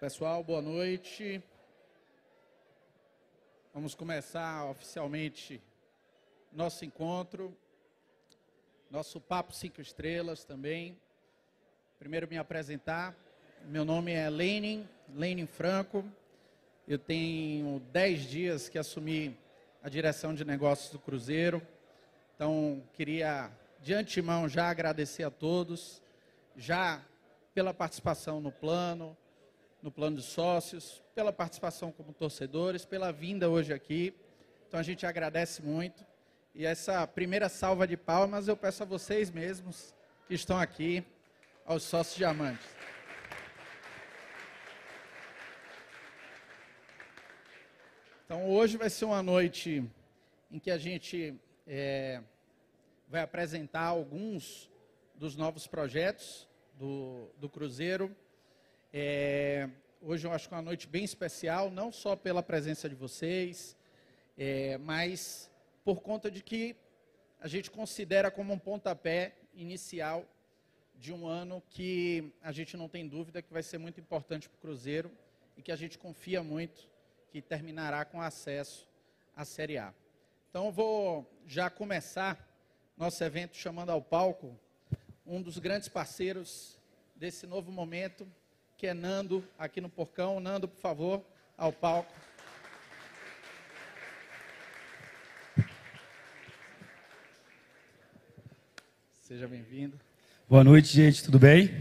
Pessoal, boa noite. Vamos começar oficialmente nosso encontro, nosso Papo Cinco Estrelas também. Primeiro me apresentar, meu nome é Lenin, Lenin Franco. Eu tenho dez dias que assumi a direção de negócios do Cruzeiro. Então, queria de antemão já agradecer a todos, já pela participação no plano, no plano de sócios, pela participação como torcedores, pela vinda hoje aqui. Então a gente agradece muito. E essa primeira salva de palmas eu peço a vocês mesmos que estão aqui, aos sócios diamantes. Então hoje vai ser uma noite em que a gente é, vai apresentar alguns dos novos projetos do, do Cruzeiro. É, hoje eu acho que é uma noite bem especial, não só pela presença de vocês, é, mas por conta de que a gente considera como um pontapé inicial de um ano que a gente não tem dúvida que vai ser muito importante para o Cruzeiro e que a gente confia muito que terminará com acesso à Série A. Então vou já começar nosso evento chamando ao palco um dos grandes parceiros desse novo momento, que é Nando, aqui no Porcão. Nando, por favor, ao palco. Seja bem-vindo. Boa noite, gente, tudo bem?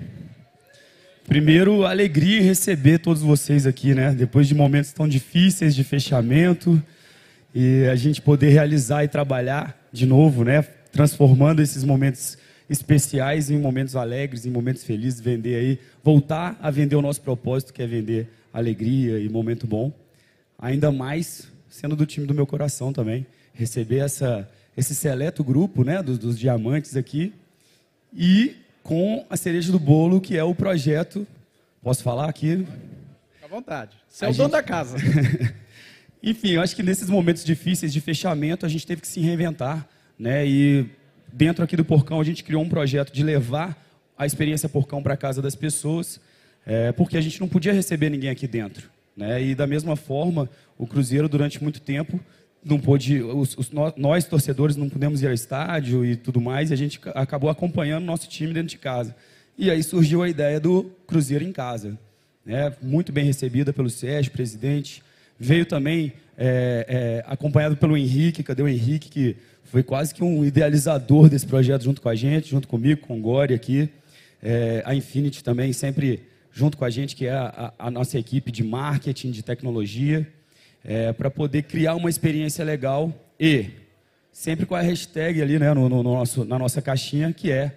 Primeiro, alegria receber todos vocês aqui, né? Depois de momentos tão difíceis de fechamento e a gente poder realizar e trabalhar de novo, né? Transformando esses momentos especiais em momentos alegres, em momentos felizes, vender aí, voltar a vender o nosso propósito, que é vender alegria e momento bom. Ainda mais sendo do time do meu coração também, receber essa, esse seleto grupo, né, dos, dos diamantes aqui e com a cereja do bolo, que é o projeto. Posso falar aqui? Fique à vontade. Você é o dono da casa. Enfim, eu acho que nesses momentos difíceis de fechamento, a gente teve que se reinventar, né? E dentro aqui do Porcão, a gente criou um projeto de levar a experiência Porcão para casa das pessoas, é, porque a gente não podia receber ninguém aqui dentro. Né? E da mesma forma, o Cruzeiro, durante muito tempo, não pôde, os, os, nós, torcedores, não pudemos ir ao estádio e tudo mais, e a gente acabou acompanhando nosso time dentro de casa. E aí surgiu a ideia do Cruzeiro em casa. Né? Muito bem recebida pelo Sérgio, presidente. Veio também é, é, acompanhado pelo Henrique, cadê o Henrique, que foi quase que um idealizador desse projeto junto com a gente, junto comigo, com o Gori aqui. É, a Infinity também sempre junto com a gente, que é a, a nossa equipe de marketing, de tecnologia, é, para poder criar uma experiência legal e sempre com a hashtag ali né, no, no nosso, na nossa caixinha, que é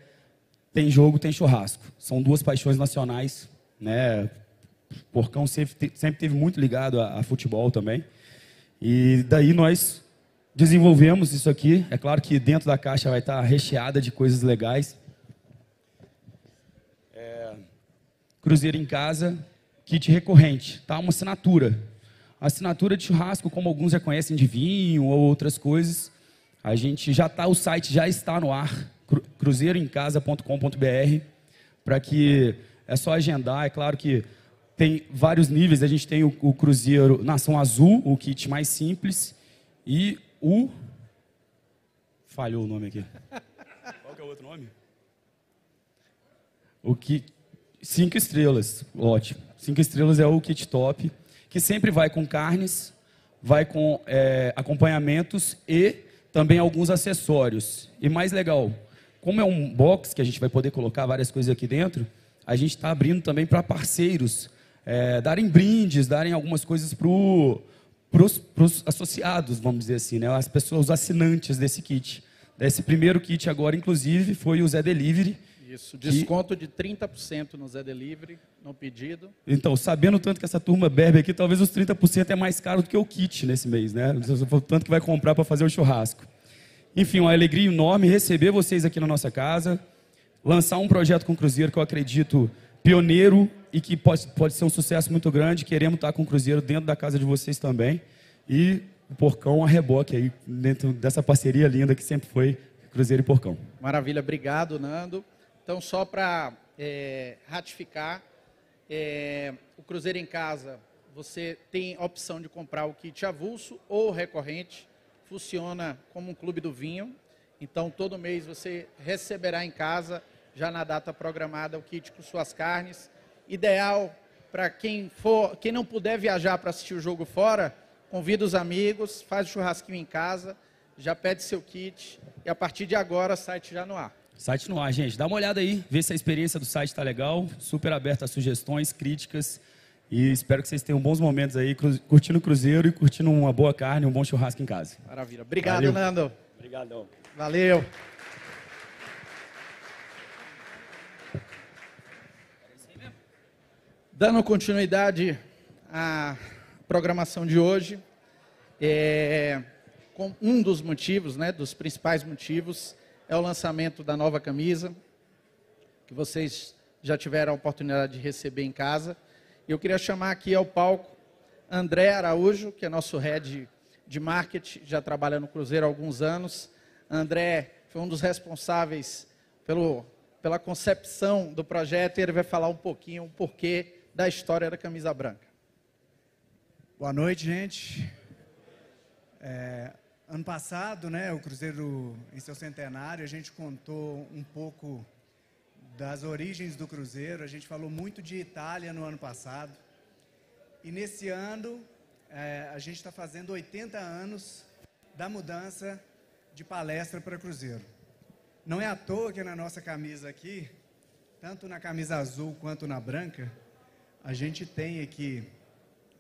tem jogo, tem churrasco. São duas paixões nacionais, né? Porcão sempre, sempre teve muito ligado a, a futebol também. E daí nós desenvolvemos isso aqui. É claro que dentro da caixa vai estar recheada de coisas legais. É, Cruzeiro em casa, kit recorrente, tá? Uma assinatura. Assinatura de churrasco, como alguns já conhecem de vinho ou outras coisas. A gente já está, o site já está no ar, cruzeiroemcasa.com.br, para que é só agendar. É claro que tem vários níveis. A gente tem o, o Cruzeiro Nação Azul, o kit mais simples, e o. Falhou o nome aqui. Qual que é o outro nome? O kit. Cinco estrelas, ótimo. Cinco estrelas é o kit top, que sempre vai com carnes, vai com é, acompanhamentos e também alguns acessórios. E mais legal, como é um box que a gente vai poder colocar várias coisas aqui dentro, a gente está abrindo também para parceiros é, darem brindes, darem algumas coisas para os associados, vamos dizer assim, né? as pessoas, os assinantes desse kit. Esse primeiro kit agora, inclusive, foi o Zé Delivery. Isso, desconto que... de 30% no Zé Delivery, no pedido. Então, sabendo tanto que essa turma bebe aqui, talvez os 30% é mais caro do que o kit nesse mês, né? Tanto que vai comprar para fazer o churrasco. Enfim, uma alegria enorme receber vocês aqui na nossa casa, lançar um projeto com o Cruzeiro que eu acredito pioneiro e que pode, pode ser um sucesso muito grande. Queremos estar com o Cruzeiro dentro da casa de vocês também. E o Porcão a reboque aí, dentro dessa parceria linda que sempre foi Cruzeiro e Porcão. Maravilha, obrigado, Nando. Então, só para é, ratificar, É, o Cruzeiro em Casa, você tem a opção de comprar o kit avulso ou recorrente. Funciona como um clube do vinho. Então, todo mês você receberá em casa, já na data programada, o kit com suas carnes. Ideal para quem for, quem não puder viajar para assistir o jogo fora, convida os amigos, faz o churrasquinho em casa, já pede seu kit e a partir de agora o site já no ar. Site no ar, gente. Dá uma olhada aí, vê se a experiência do site está legal. Super aberta a sugestões, críticas. E espero que vocês tenham bons momentos aí, curtindo o Cruzeiro e curtindo uma boa carne, um bom churrasco em casa. Maravilha. Obrigado, Valeu. Nando. Obrigadão. Valeu. Dando continuidade à programação de hoje, é, um dos motivos, né, dos principais motivos, é o lançamento da nova camisa, que vocês já tiveram a oportunidade de receber em casa. Eu queria chamar aqui ao palco André Araújo, que é nosso head de marketing, já trabalha no Cruzeiro há alguns anos. André foi um dos responsáveis pelo, pela concepção do projeto e ele vai falar um pouquinho o porquê da história da camisa branca. Boa noite, gente. É, ano passado, né, o Cruzeiro em seu centenário, a gente contou um pouco das origens do Cruzeiro. A gente falou muito de Itália no ano passado. E nesse ano, é, a gente está fazendo 80 anos da mudança de palestra para Cruzeiro. Não é à toa que na nossa camisa aqui, tanto na camisa azul quanto na branca, a gente tem aqui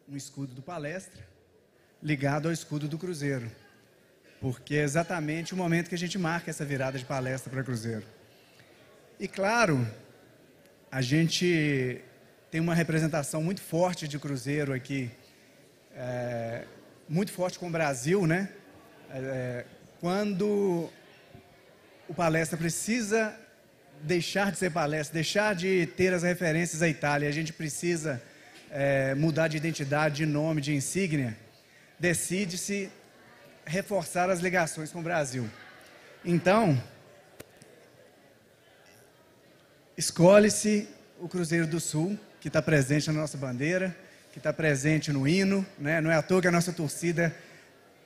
um escudo do palestra ligado ao escudo do Cruzeiro. Porque é exatamente o momento que a gente marca essa virada de palestra para Cruzeiro. E claro, a gente tem uma representação muito forte de Cruzeiro aqui, é, muito forte com o Brasil, né? É, quando o palestra precisa deixar de ser palestra, deixar de ter as referências à Itália, a gente precisa é, mudar de identidade, de nome, de insígnia, decide-se reforçar as ligações com o Brasil. Então, escolhe-se o Cruzeiro do Sul, que está presente na nossa bandeira, que está presente no hino, né? não é à toa que a nossa torcida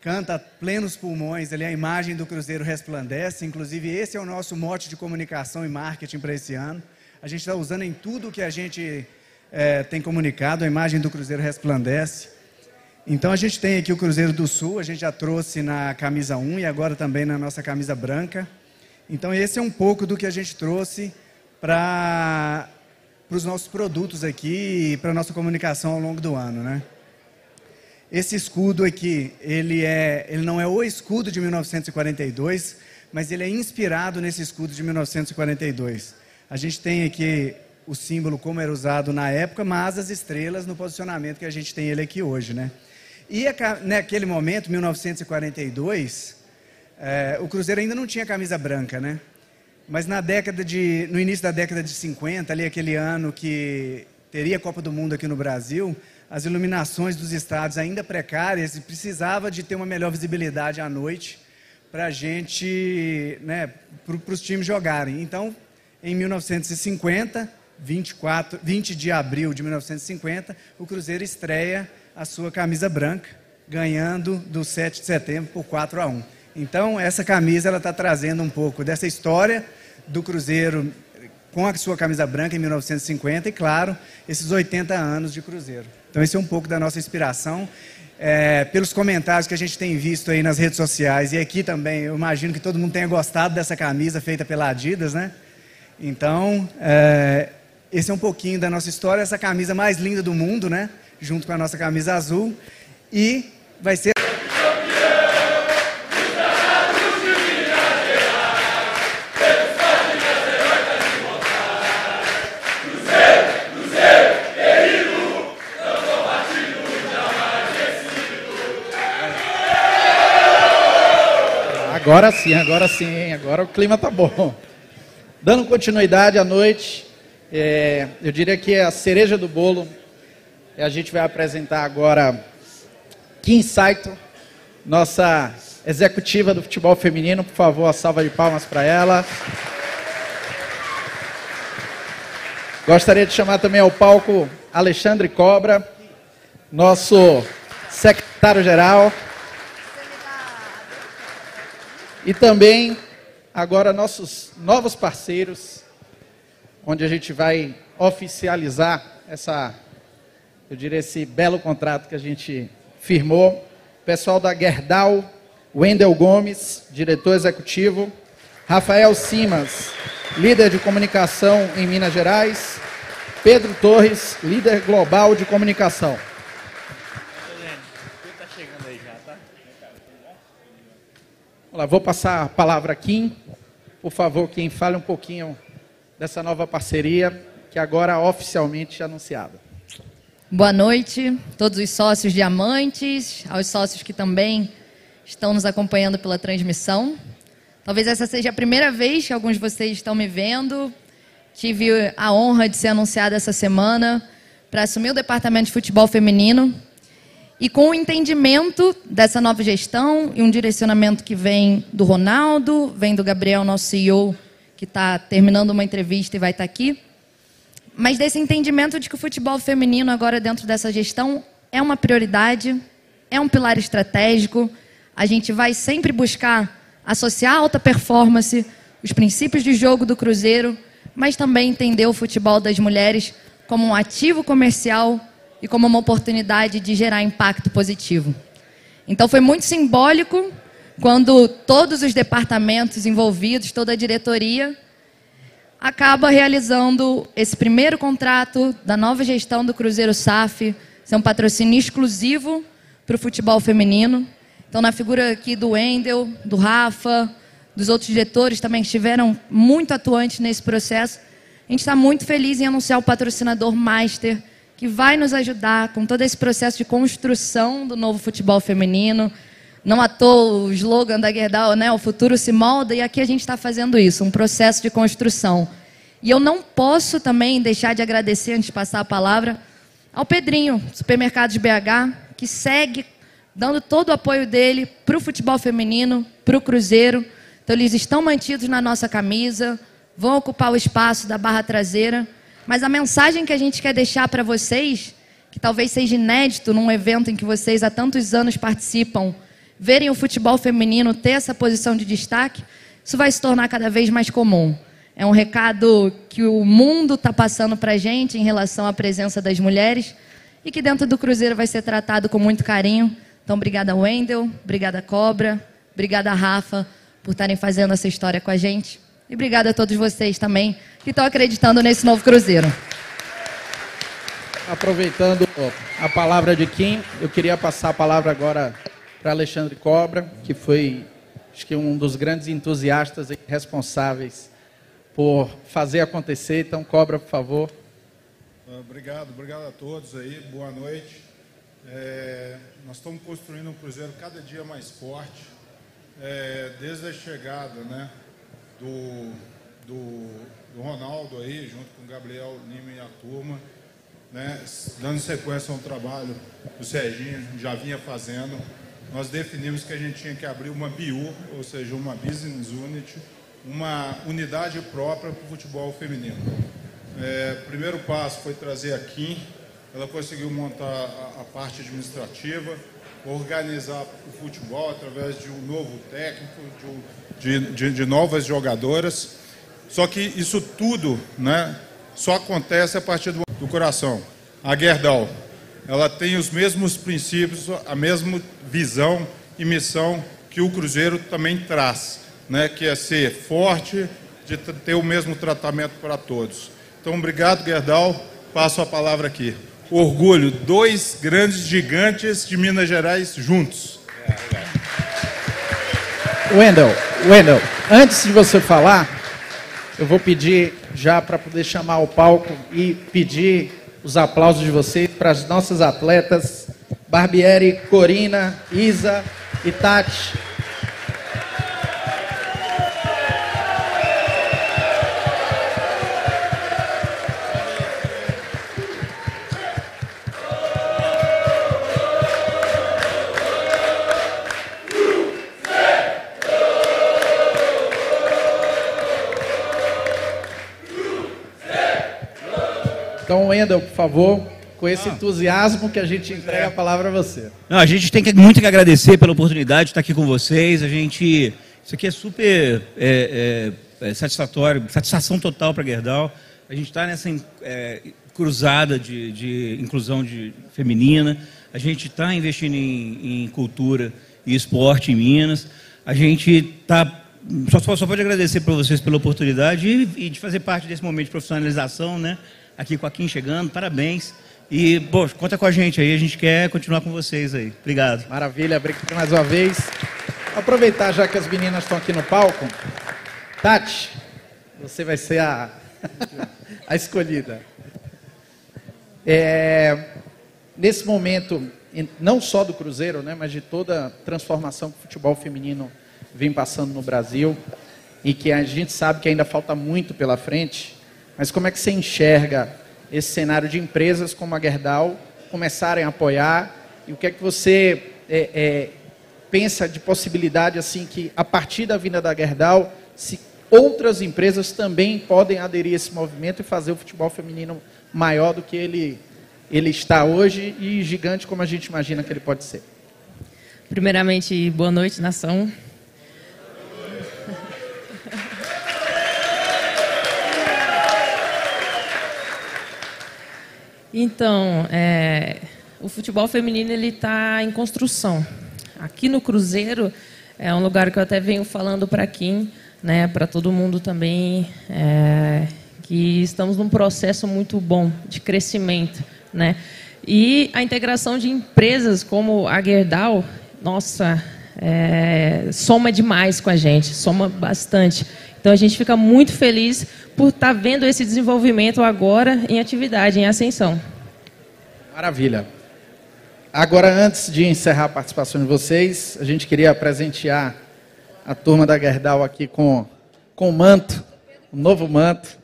canta plenos pulmões, ali a imagem do Cruzeiro resplandece. Inclusive, esse é o nosso mote de comunicação e marketing para esse ano. A gente está usando em tudo que a gente é, tem comunicado, a imagem do Cruzeiro resplandece. Então, a gente tem aqui o Cruzeiro do Sul, a gente já trouxe na camisa 1 e agora também na nossa camisa branca. Então, esse é um pouco do que a gente trouxe para os nossos produtos aqui e para a nossa comunicação ao longo do ano, né? Esse escudo aqui, ele, é, ele não é o escudo de 1942, mas ele é inspirado nesse escudo de 1942. A gente tem aqui o símbolo como era usado na época, mas as estrelas no posicionamento que a gente tem ele aqui hoje, né? E naquele momento, 1942, é, o Cruzeiro ainda não tinha camisa branca, né? Mas na década de, no início da década de 50, ali aquele ano que teria a Copa do Mundo aqui no Brasil, as iluminações dos estádios ainda precárias e precisava de ter uma melhor visibilidade à noite para gente, né, para os times jogarem. Então, em 1950, 24, 20 de abril de 1950, o Cruzeiro estreia a sua camisa branca, ganhando do 7 de setembro por 4 a 1. Então, essa camisa ela está trazendo um pouco dessa história do Cruzeiro com a sua camisa branca em 1950 e, claro, esses 80 anos de Cruzeiro. Então, esse é um pouco da nossa inspiração. É, pelos comentários que a gente tem visto aí nas redes sociais e aqui também, eu imagino que todo mundo tenha gostado dessa camisa feita pela Adidas, né? Então, é, esse é um pouquinho da nossa história, essa camisa mais linda do mundo, né? Junto com a nossa camisa azul. E vai ser Agora sim, agora sim, agora o clima tá bom. Dando continuidade à noite, é, eu diria que é a cereja do bolo. A gente vai apresentar agora Kim Saito, nossa executiva do futebol feminino. Por favor, a salva de palmas para ela. Gostaria de chamar também ao palco Alexandre Cobra, nosso secretário-geral. E também, agora, nossos novos parceiros, onde a gente vai oficializar essa, eu diria, esse belo contrato que a gente firmou. Pessoal da Gerdau, Wendel Gomes, diretor executivo, Rafael Simas, líder de comunicação em Minas Gerais, Pedro Torres, líder global de comunicação. Olá, vou passar a palavra a Kim. Por favor, Kim, fale um pouquinho dessa nova parceria que agora oficialmente é anunciada. Boa noite, todos os sócios diamantes, aos sócios que também estão nos acompanhando pela transmissão. Talvez essa seja a primeira vez que alguns de vocês estão me vendo. Tive a honra de ser anunciada essa semana para assumir o departamento de futebol feminino. E com o entendimento dessa nova gestão e um direcionamento que vem do Ronaldo, vem do Gabriel, nosso CEO, que está terminando uma entrevista e vai estar tá aqui. Mas desse entendimento de que o futebol feminino, agora dentro dessa gestão, é uma prioridade, é um pilar estratégico. A gente vai sempre buscar associar alta performance, os princípios de jogo do Cruzeiro, mas também entender o futebol das mulheres como um ativo comercial e como uma oportunidade de gerar impacto positivo. Então foi muito simbólico quando todos os departamentos envolvidos, toda a diretoria, acaba realizando esse primeiro contrato da nova gestão do Cruzeiro SAF, ser um patrocínio exclusivo para o futebol feminino. Então, na figura aqui do Wendel, do Rafa, dos outros diretores também que estiveram muito atuantes nesse processo, a gente está muito feliz em anunciar o patrocinador Master, que vai nos ajudar com todo esse processo de construção do novo futebol feminino. Não à toa o slogan da Gerdau, né? O futuro se molda, e aqui a gente está fazendo isso, um processo de construção. E eu não posso também deixar de agradecer, antes de passar a palavra, ao Pedrinho, supermercado de BH, que segue dando todo o apoio dele para o futebol feminino, para o Cruzeiro. Então, eles estão mantidos na nossa camisa, vão ocupar o espaço da barra traseira. Mas a mensagem que a gente quer deixar para vocês, que talvez seja inédito num evento em que vocês há tantos anos participam, verem o futebol feminino ter essa posição de destaque, isso vai se tornar cada vez mais comum. É um recado que o mundo está passando para a gente em relação à presença das mulheres e que dentro do Cruzeiro vai ser tratado com muito carinho então, obrigada, Wendel, obrigada, Cobra, obrigada, Rafa, por estarem fazendo essa história com a gente. E obrigada a todos vocês também que estão acreditando nesse novo Cruzeiro. Aproveitando a palavra de Kim, eu queria passar a palavra agora para Alexandre Cobra, que foi, acho que um dos grandes entusiastas e responsáveis por fazer acontecer. Então, Cobra, por favor. Obrigado, obrigado a todos aí. Boa noite. É, nós estamos construindo um Cruzeiro cada dia mais forte, é, desde a chegada né, do, do, do, Ronaldo aí, junto com o Gabriel Lima e a turma, né, dando sequência a um trabalho que o Serginho já vinha fazendo. Nós definimos que a gente tinha que abrir uma BU, ou seja, uma Business Unit, uma unidade própria para o futebol feminino. É, primeiro passo foi trazer a Kim, ela conseguiu montar a, a parte administrativa, organizar o futebol através de um novo técnico, de, de, de, novas jogadoras. Só que isso tudo né, só acontece a partir do, do coração. A Gerdau, ela tem os mesmos princípios, a mesma visão e missão que o Cruzeiro também traz, né, que é ser forte, de ter o mesmo tratamento para todos. Então, obrigado, Gerdau. Passo a palavra aqui orgulho, dois grandes gigantes de Minas Gerais juntos. Wendel, Wendel, antes de você falar, eu vou pedir já para poder chamar o palco e pedir os aplausos de vocês para as nossas atletas Barbieri, Corina, Isa e Tati. Então, Wendel, por favor, com esse entusiasmo que a gente entrega a palavra a você. Não, a gente tem que, muito que agradecer pela oportunidade de estar aqui com vocês. A gente, isso aqui é super é, é, é satisfatório, satisfação total para Gerdau. A gente está nessa é, cruzada de, de, inclusão de, feminina. A gente está investindo em, em, cultura e esporte em Minas. A gente está só, só pode agradecer para vocês pela oportunidade e, e, de fazer parte desse momento de profissionalização, né? Aqui com a Kim chegando, parabéns. E, conta com a gente aí, a gente quer continuar com vocês aí. Obrigado. Maravilha, obrigado mais uma vez. Aproveitar já que as meninas estão aqui no palco. Tati, você vai ser a, a escolhida. É, nesse momento, não só do Cruzeiro, né, mas de toda a transformação que o futebol feminino vem passando no Brasil e que a gente sabe que ainda falta muito pela frente, mas como é que você enxerga esse cenário de empresas como a Gerdau começarem a apoiar? E o que é que você é, é, pensa de possibilidade assim que a partir da vinda da Gerdau, se outras empresas também podem aderir a esse movimento e fazer o futebol feminino maior do que ele, ele está hoje e gigante como a gente imagina que ele pode ser? Primeiramente, boa noite, nação. Então, é, o futebol feminino ele está em construção. Aqui no Cruzeiro é um lugar que eu até venho falando para Kim, né, para todo mundo também, é, que estamos num processo muito bom de crescimento, né? E a integração de empresas como a Gerdau, nossa, é, soma demais com a gente, soma bastante. Então a gente fica muito feliz por estar tá vendo esse desenvolvimento agora em atividade, em ascensão. Maravilha. Agora, antes de encerrar a participação de vocês, a gente queria presentear a turma da Gerdau aqui com, com o manto, um novo manto.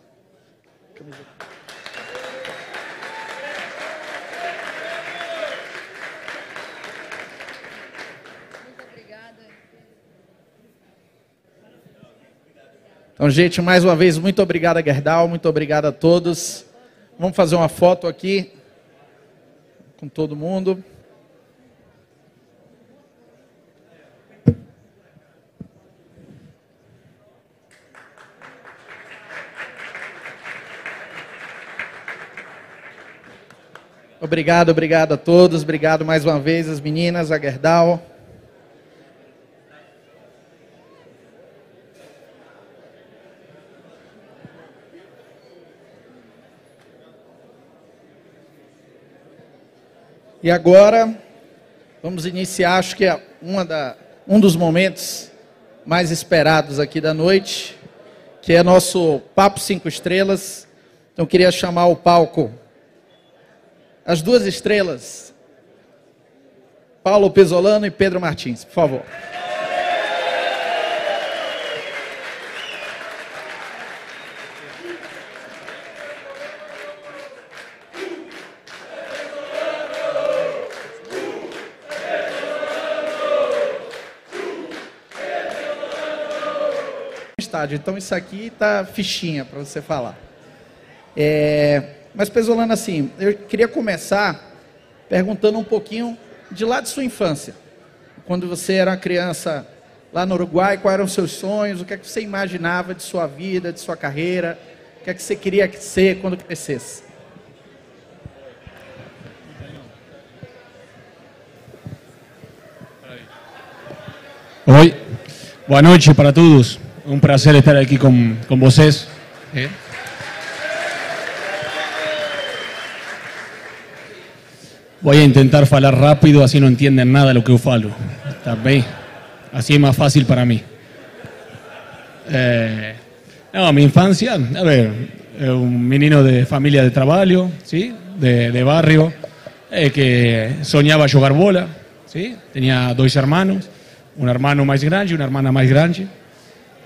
Então, gente, mais uma vez, muito obrigado, Gerdau, muito obrigado a todos. Vamos fazer uma foto aqui com todo mundo. Obrigado, obrigado a todos. Obrigado mais uma vez as meninas, a Gerdau. E agora vamos iniciar, acho que é da, um dos momentos mais esperados aqui da noite, que é nosso Papo Cinco Estrelas. Então queria chamar o palco as duas estrelas, Paulo Pesolano e Pedro Martins, por favor. Então isso aqui tá fichinha para você falar. É, mas Pesolano, assim, eu queria começar perguntando um pouquinho de lá de sua infância. Quando você era uma criança lá no Uruguai, quais eram os seus sonhos? O que é que você imaginava de sua vida, de sua carreira? O que é que você queria ser quando crescesse? Oi, boa noite para todos. Un placer estar aquí con, con vocês. ¿eh? Voy a intentar falar rápido, así no entienden nada lo que yo falo. Tá Así es más fácil para mí. Eh, no, mi infancia, a ver, un menino de familia de trabajo, ¿sí? de, de barrio, eh, que soñaba jugar bola. ¿sí? Tenía dos hermanos, un hermano más grande y una hermana más grande.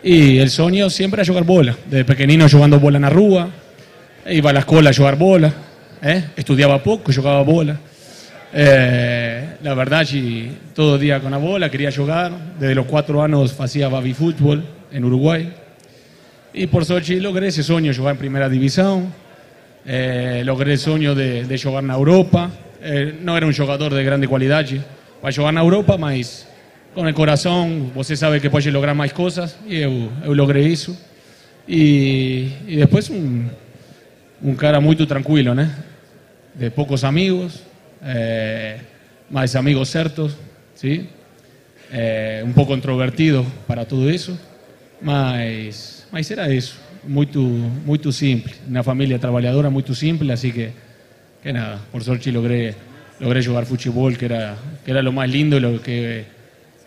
Y el sueño siempre era jugar bola. Desde pequeñino jugando bola en la rúa, iba a la escuela a jugar bola, ¿eh? estudiaba poco, jugaba bola. Eh, la verdad, todo el día con la bola, quería jugar. Desde los cuatro años hacía baby fútbol en Uruguay. Y por suerte logré ese sueño, jugar en primera división. Eh, logré el sueño de, de jugar en Europa. Eh, no era un jugador de grande qualidade para jogar na Europa, mas com o coração você sabe que pode lograr mais coisas e eu, eu logrei isso. E, e cara muito tranquilo, né? De poucos amigos, eh, mas amigos certos, sim? Eh, um pouco introvertido para tudo isso, mas, mas era isso. Muito, muito simples. Uma família trabalhadora muito simples, assim que, que nada, por sorte logré, logré jugar futebol, que era, que era lo más lindo, lo que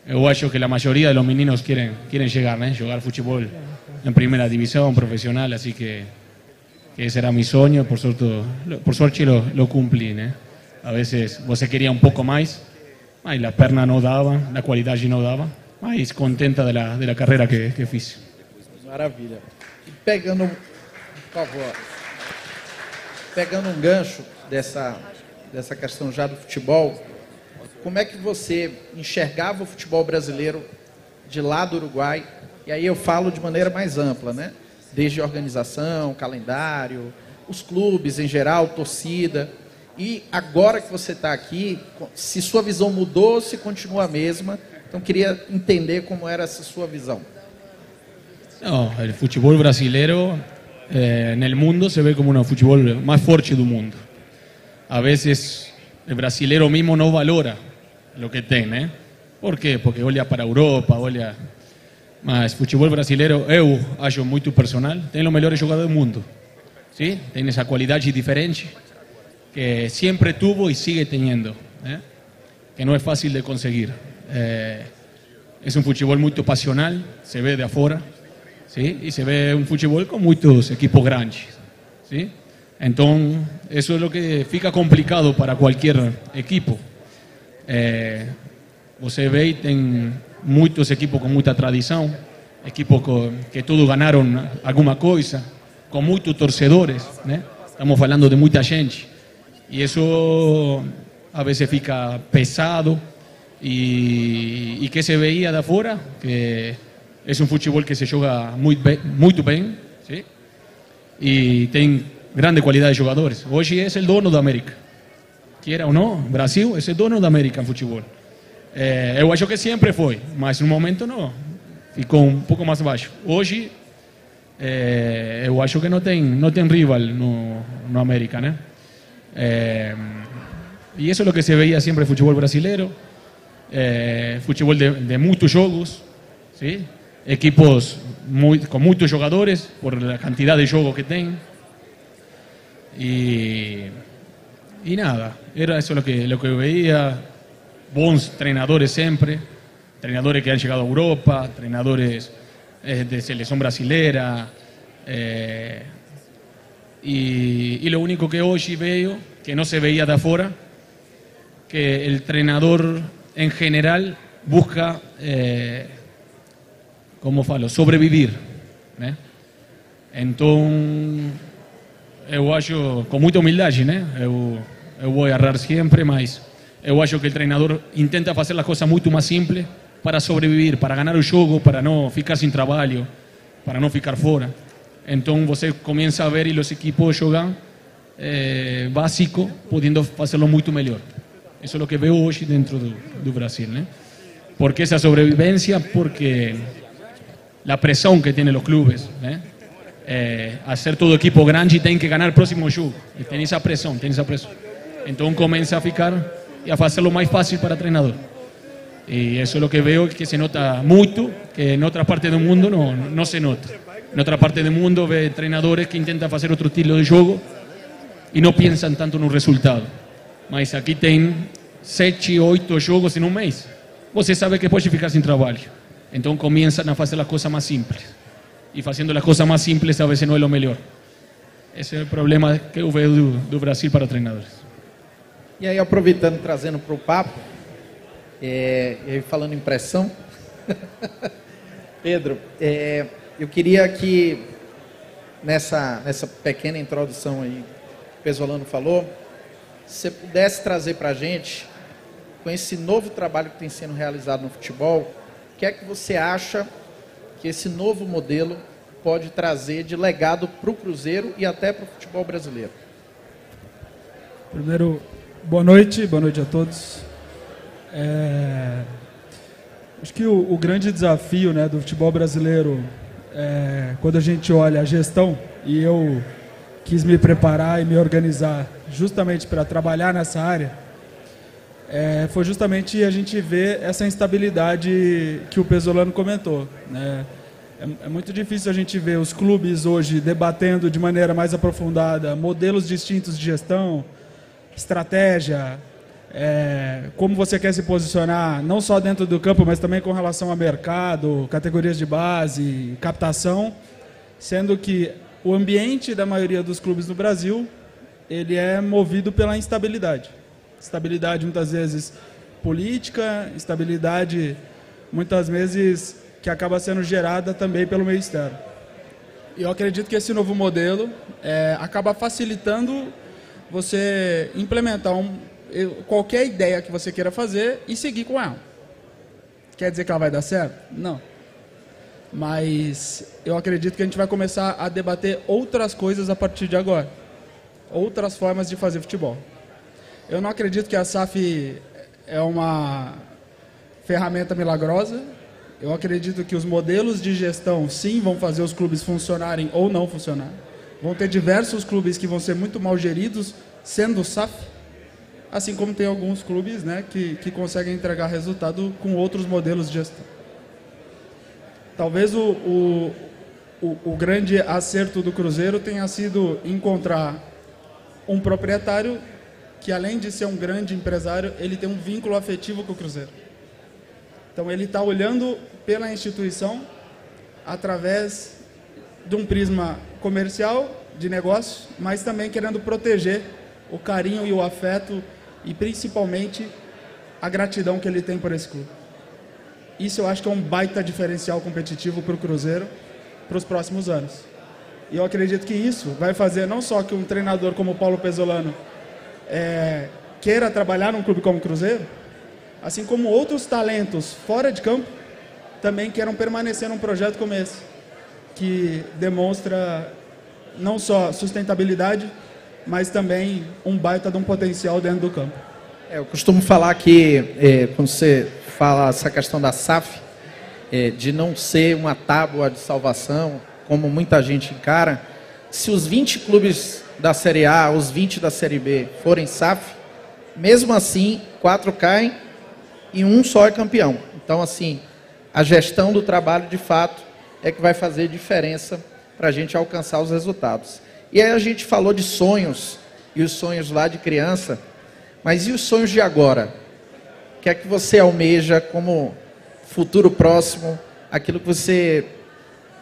eu acho que la mayoría de los meninos quieren, quieren llegar, ¿eh? jugar fútbol en primera división, profesional, así que, que ese era mi sueño, por suerte, por suerte lo, lo cumplí. ¿eh? A veces você quería un poco más, mas la perna no daba, la qualidad no daba, mas contenta de la, de la carrera que, que fiz. Maravilha. E pegando, por favor, pegando um gancho dessa, dessa questão já do futebol, como é que você enxergava o futebol brasileiro de lá do Uruguai? E aí eu falo de maneira mais ampla, né? Desde organização, calendário, os clubes em geral, torcida. E agora que você está aqui, se sua visão mudou ou se continua a mesma. Então queria entender como era essa sua visão. No, el fútbol brasileiro eh, el mundo se ve como un fútbol más fuerte del mundo. A veces el brasilero mismo no valora lo que tiene. Por quê? Porque olha para Europa, olha... Mas futebol brasileiro, eu acho muito personal, tem o melhor jogador do mundo. ¿sí? Tem essa qualidade diferente que sempre tuvo e sigue teniendo, ¿eh? que não é fácil de conseguir. Eh, é um futebol muito passional, se vê de afora, ¿sí? e se vê um futebol com muitos equipos grandes. ¿sí? Então, isso é o que fica complicado para qualquer equipo. É, você vê, tem muitos equipos com muita tradição, equipos que todos ganharam alguma coisa, com muitos torcedores, né? Estamos falando de muita gente. E isso a vezes fica pesado e, e que se veía de fora que é um futebol que se joga muito bem, e tem grande qualidade de jogadores. Hoje é o dono da América. Quiera ou não, Brasil é dono da América em futebol. É, eu acho que sempre foi, mas no momento não. Ficou um pouco mais baixo. Hoje, é, eu acho que não tem, não tem rival no, no América, né? É, e isso é o que se veía sempre no futebol brasileiro. Futebol de, de muitos jogos, ¿sí? equipos muy, com muitos jogadores, por a quantidade de jogos que tem. E, e nada, era isso o que, lo que veía. Bons treinadores sempre, treinadores que han chegado a Europa, treinadores eh, de seleção brasileira. Eh, y, lo único que hoy veo, que no se veía de afuera, que el entrenador en general busca, eh, como falo, sobrevivir. Né? Então, eu acho, com muita humildade, né? eu, eu vou errar sempre, mas eu acho que o treinador intenta fazer as coisas muito mais simples para sobreviver, para ganhar o jogo, para não ficar sem trabalho, para não ficar fora. Então você começa a ver e os equipos jogam eh, básico, podendo fazê-lo muito melhor. Isso é o que veo hoje dentro do, do Brasil. Né? Por que essa sobrevivência? Porque a pressão que tem os clubes, né? Eh, a ser todo equipo grande tem que ganhar o próximo jogo. E tem essa pressão, tem essa pressão. Então começa a ficar e a fazer lo mais fácil para o treinador. E isso é o que veo que se nota muito, que em outra parte do mundo não, não se nota. Em outra parte do mundo vê treinadores que intentam fazer outro estilo de jogo e não pensam tanto no resultado. Mas aqui tem sete, oito jogos em um mês. Você sabe que pode ficar sem trabalho. Então começam a fazer as coisas mais simples. E fazendo as coisas mais simples, a vezes não é o melhor. Esse é o problema que eu vejo do, do Brasil para treinadores. E aí, aproveitando, trazendo para o papo, é, e aí falando em pressão, Pedro, é, eu queria que nessa, nessa pequena introdução aí que o Pesolano falou, você pudesse trazer para a gente, com esse novo trabalho que tem sendo realizado no futebol, o que é que você acha que esse novo modelo pode trazer de legado para o Cruzeiro e até para o futebol brasileiro? Primeiro, boa noite, boa noite a todos. É, acho que o, o, grande desafio né, do futebol brasileiro, é, quando a gente olha a gestão, e eu quis me preparar e me organizar justamente para trabalhar nessa área, é, foi justamente a gente ver essa instabilidade que o Pesolano comentou. Né? É, é, muito difícil a gente ver os clubes hoje debatendo de maneira mais aprofundada modelos distintos de gestão, estratégia, é, como você quer se posicionar, não só dentro do campo, mas também com relação a mercado, categorias de base, captação, sendo que o ambiente da maioria dos clubes no Brasil ele é movido pela instabilidade. Estabilidade muitas vezes política, estabilidade muitas vezes que acaba sendo gerada também pelo meio externo. E eu acredito que esse novo modelo é, acaba facilitando você implementar um, qualquer ideia que você queira fazer e seguir com ela. Quer dizer que ela vai dar certo? Não. Mas eu acredito que a gente vai começar a debater outras coisas a partir de agora. Outras formas de fazer futebol. Eu não acredito que a SAF é uma ferramenta milagrosa. Eu acredito que os modelos de gestão, sim, vão fazer os clubes funcionarem ou não funcionar. Vão ter diversos clubes que vão ser muito mal geridos, sendo SAF, assim como tem alguns clubes né, que, que conseguem entregar resultado com outros modelos de gestão. Talvez o, o, o, o grande acerto do Cruzeiro tenha sido encontrar um proprietário que além de ser um grande empresário, ele tem um vínculo afetivo com o Cruzeiro. Então ele está olhando pela instituição através de um prisma comercial, de negócio, mas também querendo proteger o carinho e o afeto e principalmente a gratidão que ele tem por esse clube. Isso eu acho que é um baita diferencial competitivo para o Cruzeiro para os próximos anos. E eu acredito que isso vai fazer não só que um treinador como o Paulo Pesolano é, queira trabalhar num clube como o Cruzeiro, assim como outros talentos fora de campo também queiram permanecer num projeto como esse, que demonstra não só sustentabilidade, mas também um baita de um potencial dentro do campo. É, eu costumo falar que, é, quando você fala essa questão da SAF, é, de não ser uma tábua de salvação, como muita gente encara, se os 20 clubes da Série A, os 20 da Série B forem SAF, mesmo assim, quatro caem e um só é campeão. Então, assim, a gestão do trabalho, de fato, é que vai fazer diferença para a gente alcançar os resultados. E aí a gente falou de sonhos, e os sonhos lá de criança, mas e os sonhos de agora? O que é que você almeja como futuro próximo, aquilo que você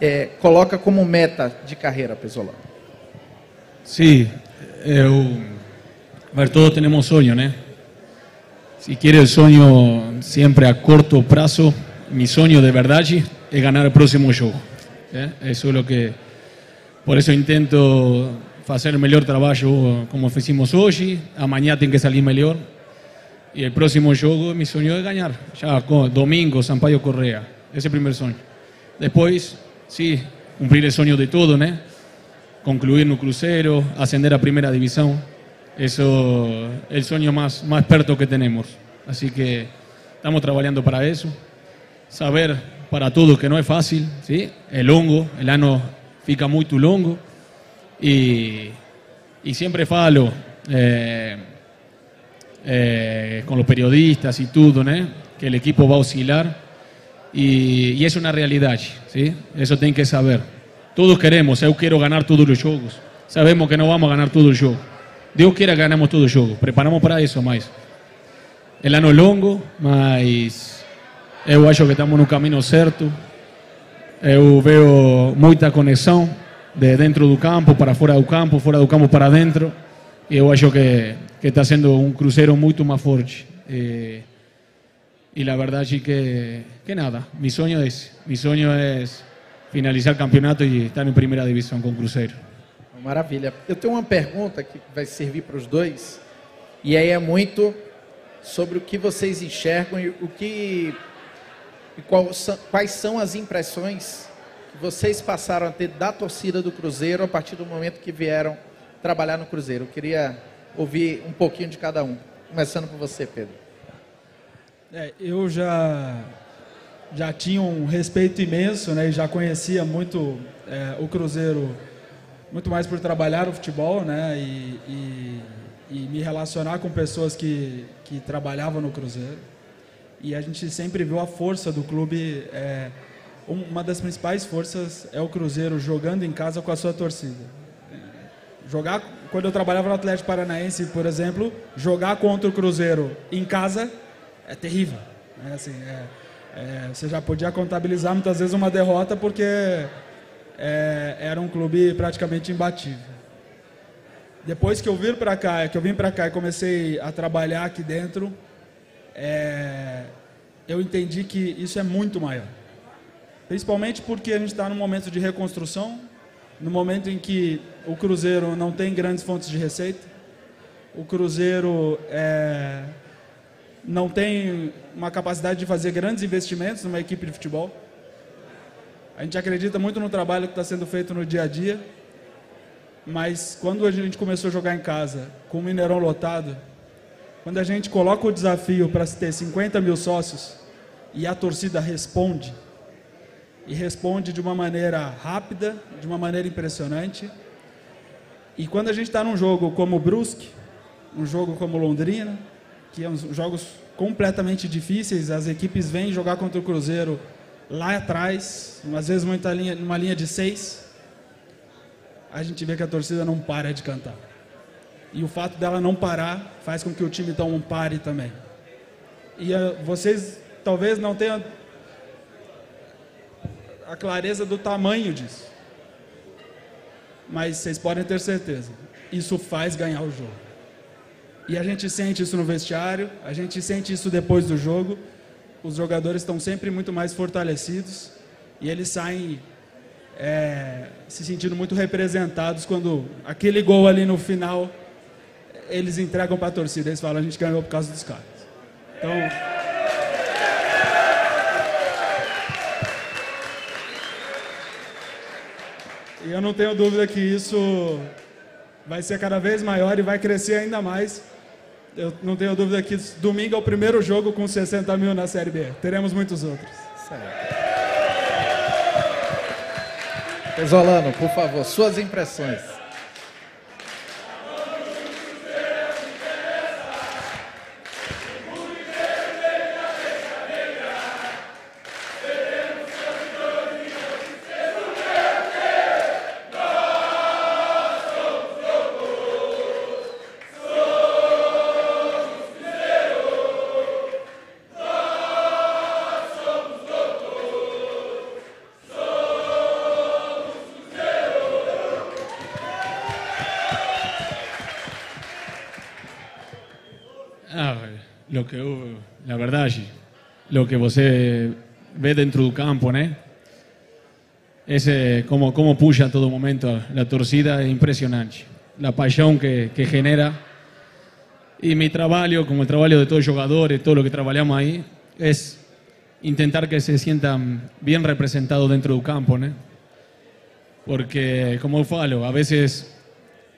é, coloca como meta de carreira, Pesolano? Sí, eu, ver, todos tenemos sueños, ¿no? Si quiere el sueño siempre a corto plazo, mi sueño de verdad es ganar el próximo show. ¿eh? Eso es lo que, por eso intento hacer el mejor trabajo como hicimos hoy, mañana tiene que salir mejor. Y el próximo show, mi sueño es ganar. Ya domingo, Sampaio Correa, ese es el primer sueño. Después, sí, cumplir el sueño de todo, ¿no? concluir no Cruzeiro, ascender a Primera División. Eso es el sueño más, más experto que tenemos. Así que estamos trabajando para eso. Saber para todos que no es fácil, ¿sí? El longo, el ano fica muy longo. Y, y siempre falo eh, eh, con los periodistas y todo, ¿no? que el equipo va a oscilar. Y, es una realidad, ¿sí? Eso tienen que saber. Todos queremos, yo quiero ganar todos los juegos. Sabemos que no vamos a ganar todo el juego. Dios quiera que ganemos todo el juego. Preparamos para eso, mas el ano longo, mas eu acho que estamos no caminho certo. Eu veo muita conexão de dentro do campo para fora do campo, fora do campo para dentro. E eu acho que, está sendo um cruzeiro muito mais forte. E, e a verdade é que, que nada, mi sonho é esse. Mi sonho é finalizar o campeonato e estar em primeira divisão com o Cruzeiro. Maravilha. Eu tenho uma pergunta que vai servir para os dois, e aí é muito sobre o que vocês enxergam e o que e quais são as impressões que vocês passaram a ter da torcida do Cruzeiro a partir do momento que vieram trabalhar no Cruzeiro. Eu queria ouvir um pouquinho de cada um. Começando por você, Pedro. É, eu já já tinha um respeito imenso, né? E já conhecia muito é, o Cruzeiro, muito mais por trabalhar o futebol, né? E, e, e, me relacionar com pessoas que, que trabalhavam no Cruzeiro. E a gente sempre viu a força do clube. É, uma das principais forças é o Cruzeiro jogando em casa com a sua torcida. Jogar, quando eu trabalhava no Atlético Paranaense, por exemplo, jogar contra o Cruzeiro em casa é terrível. É assim, é, é, você já podia contabilizar muitas vezes uma derrota porque é, era um clube praticamente imbatível. Depois que eu vim para cá, que eu vim para cá e comecei a trabalhar aqui dentro, é, eu entendi que isso é muito maior. Principalmente porque a gente está num momento de reconstrução, no momento em que o Cruzeiro não tem grandes fontes de receita, o Cruzeiro é, não tem uma capacidade de fazer grandes investimentos numa equipe de futebol. A gente acredita muito no trabalho que está sendo feito no dia a dia, mas quando a gente começou a jogar em casa, com o Mineirão lotado, quando a gente coloca o desafio para se ter 50 mil sócios e a torcida responde, e responde de uma maneira rápida, de uma maneira impressionante, e quando a gente está num jogo como o Brusque, um jogo como Londrina, que são é jogos completamente difíceis. As equipes vêm jogar contra o Cruzeiro lá atrás, às vezes muita linha, numa linha de seis. A gente vê que a torcida não para de cantar. E o fato dela não parar faz com que o time então pare também. E uh, vocês talvez não tenham a clareza do tamanho disso. Mas vocês podem ter certeza, isso faz ganhar o jogo. E a gente sente isso no vestiário, a gente sente isso depois do jogo. Os jogadores estão sempre muito mais fortalecidos e eles saem é, se sentindo muito representados quando aquele gol ali no final eles entregam para a torcida. Eles falam: a gente ganhou por causa dos caras. Então. E eu não tenho dúvida que isso vai ser cada vez maior e vai crescer ainda mais eu não tenho dúvida que domingo é o primeiro jogo com 60 mil na Série B. Teremos muitos outros. Certo. Pesolano, por favor, suas impressões. Que la verdad, lo que você ve dentro del campo, ¿no? Ese, como, como puxa a todo momento la torcida es impresionante. La pasión que, que genera. Y mi trabajo, como el trabajo de todos los jugadores, todo lo que trabajamos ahí, es intentar que se sientan bien representados dentro del campo, ¿no? Porque, como falo, a veces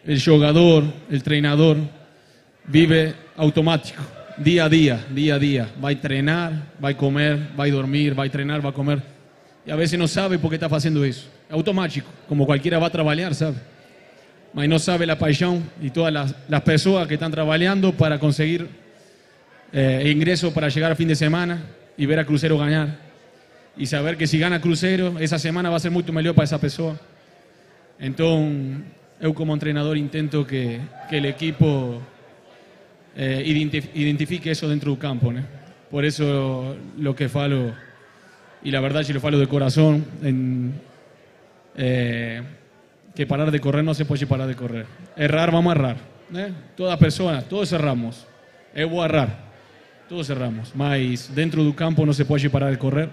el jugador, el entrenador, vive automático día a día, día a día. Va a entrenar, va a comer, va a dormir, va a entrenar, va a comer. Y a veces no sabe por qué está haciendo eso. Es automático, como cualquiera va a trabajar, ¿sabe? Mas no sabe la pasión y todas las, las personas que están trabajando para conseguir eh, ingresos para llegar a fin de semana y ver a Crucero ganar. Y saber que si gana Crucero, esa semana va a ser mucho mejor para esa persona. Entonces, yo como entrenador intento que, que el equipo eh, identifique eso dentro del campo. Por eso lo que falo, y la verdad yo lo falo de corazón, en, eh, que parar de correr no se puede parar de correr. Errar, vamos a errar. ¿eh? Todas personas, todos cerramos. Eu vou errar, todos cerramos. Mas dentro del campo no se puede parar de correr.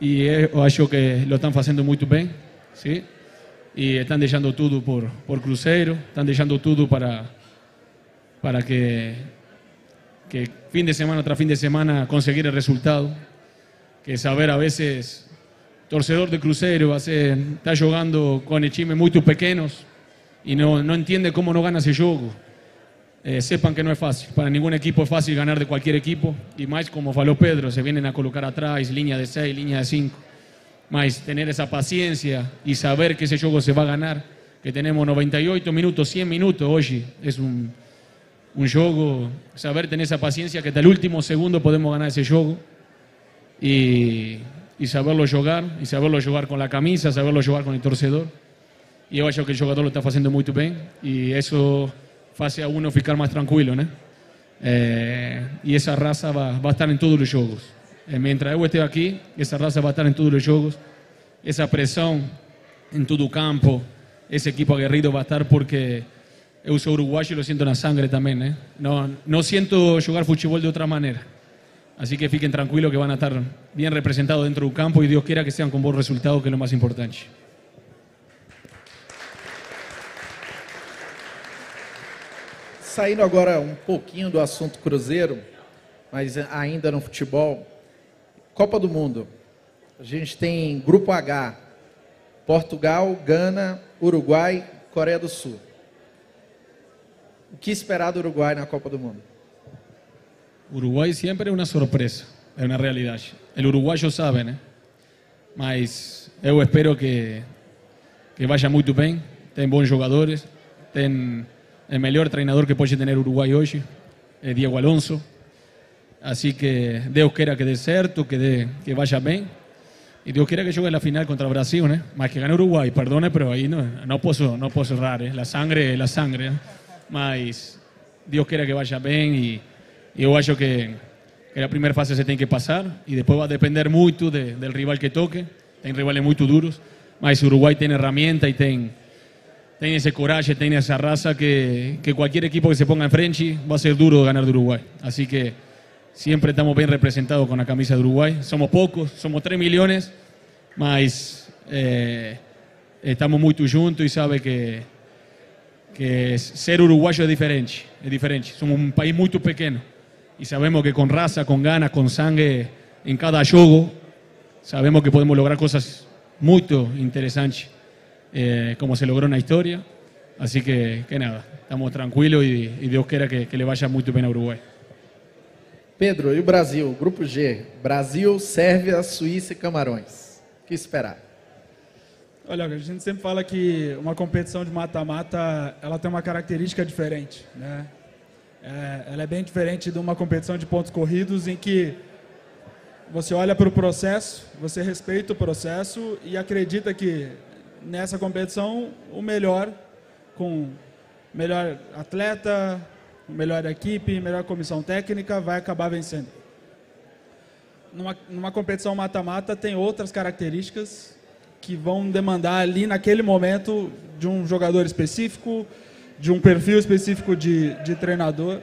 Y yo acho que lo están haciendo muy bien. ¿sí? Y están dejando todo por, por Cruzeiro, están dejando todo para para que, que fin de semana tras fin de semana conseguir el resultado. Que saber a veces, torcedor de crucero, está jugando con echimes muy pequeños y no, no entiende cómo no gana ese juego. eh, sepan que no es fácil. Para ningún equipo es fácil ganar de cualquier equipo. Y más, como faló Pedro, se vienen a colocar atrás, línea de 6, línea de 5. Más tener esa paciencia y saber que ese juego se va a ganar. Que tenemos 98 minutos, 100 minutos hoy. Es un, un juego, saber tener esa paciencia que hasta el último segundo podemos ganar ese juego. Y, y saberlo jugar, y saberlo jugar con la camisa, saberlo jugar con el torcedor. E eu acho que o jogador lo está fazendo muito bem e isso faz a uno ficar mais tranquilo, né? É, e essa raça vai, vai estar em todos os jogos. É, mientras eu esteja aqui, essa raça vai estar em todos os jogos. Essa pressão em todo o campo, esse equipo aguerrido vai estar porque eu sou uruguaio e lo sinto na sangre também, né? Não, sinto jogar futebol de outra maneira. Así que fiquen tranquilos que a estar bien representados dentro del campo y Dios quiera que sean con buen resultado, que es lo más importante. Saindo agora um pouquinho do assunto Cruzeiro, mas ainda no futebol, Copa do Mundo. A gente tem Grupo H, Portugal, Gana, Uruguai, Coreia do Sul. O que esperar do Uruguai na Copa do Mundo? Uruguai sempre é uma surpresa, é uma realidade. O uruguaio sabe, né? Mas eu espero que, que vaya muito bem. Tem bons jogadores, tem o melhor treinador que pode ter Uruguai hoje, é Diego Alonso. Assim que Deus queira que dê certo, que, dê, que vaya bem. E Deus queira que jogue na final contra o Brasil, né? Mas que gane Uruguai, perdone, pero aí não, não posso, não posso errar, eh? La sangre la sangre. Eh? Mas Deus queira que vaya bem e eu acho que, que a primeira fase se tem que passar e depois vai depender muito de, del rival que toque. Tem rivales muito duros, mas o Uruguai tem herramienta e tem tem esse coragem, tem essa que, que qualquer equipo que se ponga em frente vai ser duro ganhar do Uruguai. Assim que sempre estamos bem representados com a camisa do Uruguai. Somos poucos, somos 3 milhões, mas eh, estamos muito juntos e sabe que, que ser uruguaio é diferente. É diferente. Somos um país muito pequeno e sabemos que com raça, com ganas, com sangue em cada jogo, sabemos que podemos lograr coisas muito interessantes eh, como se logró en la historia. Así que, que nada, estamos tranquilos y, y Dios quiera que, que, le vaya muy bien a Uruguay. Pedro, e o Brasil? Grupo G. Brasil, Sérvia, Suíça e Camarões. O esperar? Olha, a gente sempre fala que uma competição de mata-mata ela tem uma característica diferente, né? É, ela é bem diferente de uma competição de pontos corridos em que você olha para o processo, você respeita o processo e acredita que nessa competição o melhor com melhor atleta, melhor equipe, melhor comissão técnica vai acabar vencendo. Numa, numa competição mata-mata tem outras características que vão demandar ali naquele momento de um jogador específico, de um perfil específico de, de treinador.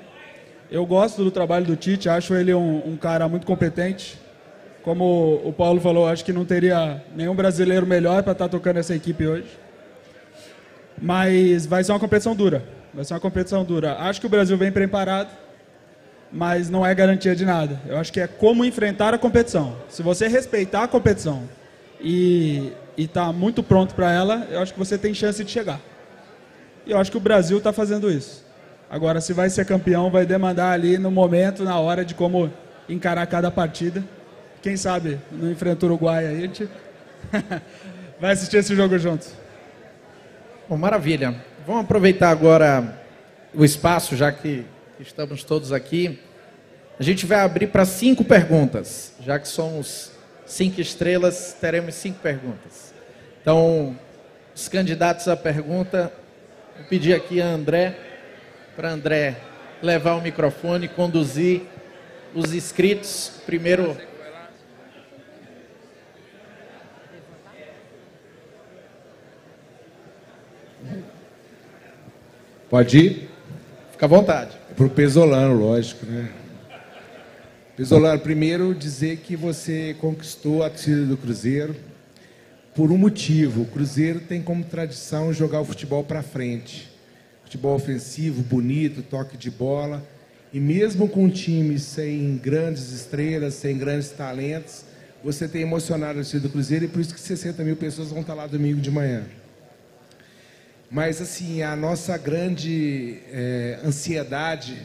Eu gosto do trabalho do Tite, acho ele um, um cara muito competente, como o Paulo falou, acho que não teria nenhum brasileiro melhor para estar tá tocando essa equipe hoje. Mas vai ser uma competição dura. Vai ser uma competição dura. Acho que o Brasil vem preparado, mas não é garantia de nada. Eu acho que é como enfrentar a competição. Se você respeitar a competição e está muito pronto para ela, eu acho que você tem chance de chegar. E eu acho que o Brasil está fazendo isso. Agora, se vai ser campeão, vai demandar ali no momento, na hora de como encarar cada partida. Quem sabe não enfrenta o Uruguai aí, a gente vai assistir esse jogo junto. Bom, maravilha. Vamos aproveitar agora o espaço, já que estamos todos aqui. A gente vai abrir para cinco perguntas. Já que somos cinco estrelas, teremos cinco perguntas. Então, os candidatos à pergunta, vou pedir aqui a André, para André levar o microfone e conduzir os inscritos. Primeiro Pode ir? Fica à vontade. Para o Pesolano, lógico, né? Pesolano, primeiro dizer que você conquistou a torcida do Cruzeiro por um motivo. O Cruzeiro tem como tradição jogar o futebol para frente. Futebol ofensivo, bonito, toque de bola. E mesmo com um time sem grandes estrelas, sem grandes talentos, você tem emocionado a torcida do Cruzeiro e por isso que 60 mil pessoas vão estar lá domingo de manhã. Mas, assim, a nossa grande é, ansiedade